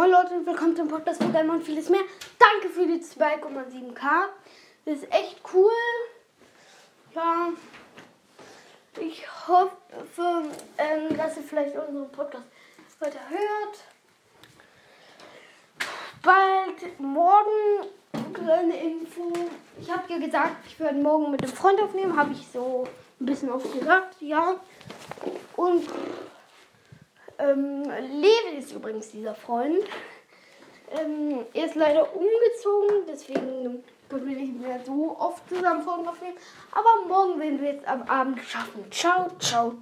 Moin Leute und willkommen zum Podcast für Gamer und vieles mehr. Danke für die 2,7k. Das ist echt cool. Ja. Ich hoffe, ähm, dass ihr vielleicht unseren Podcast weiter hört. Bald morgen eine Info. Ich habe dir gesagt, ich werde morgen mit einem Freund aufnehmen. Habe ich so ein bisschen oft gesagt, ja. Und ähm, Levi ist übrigens dieser Freund. Ähm, er ist leider umgezogen, deswegen können wir nicht mehr so oft zusammen aufnehmen. Aber morgen werden wir es am Abend schaffen. Ciao, ciao.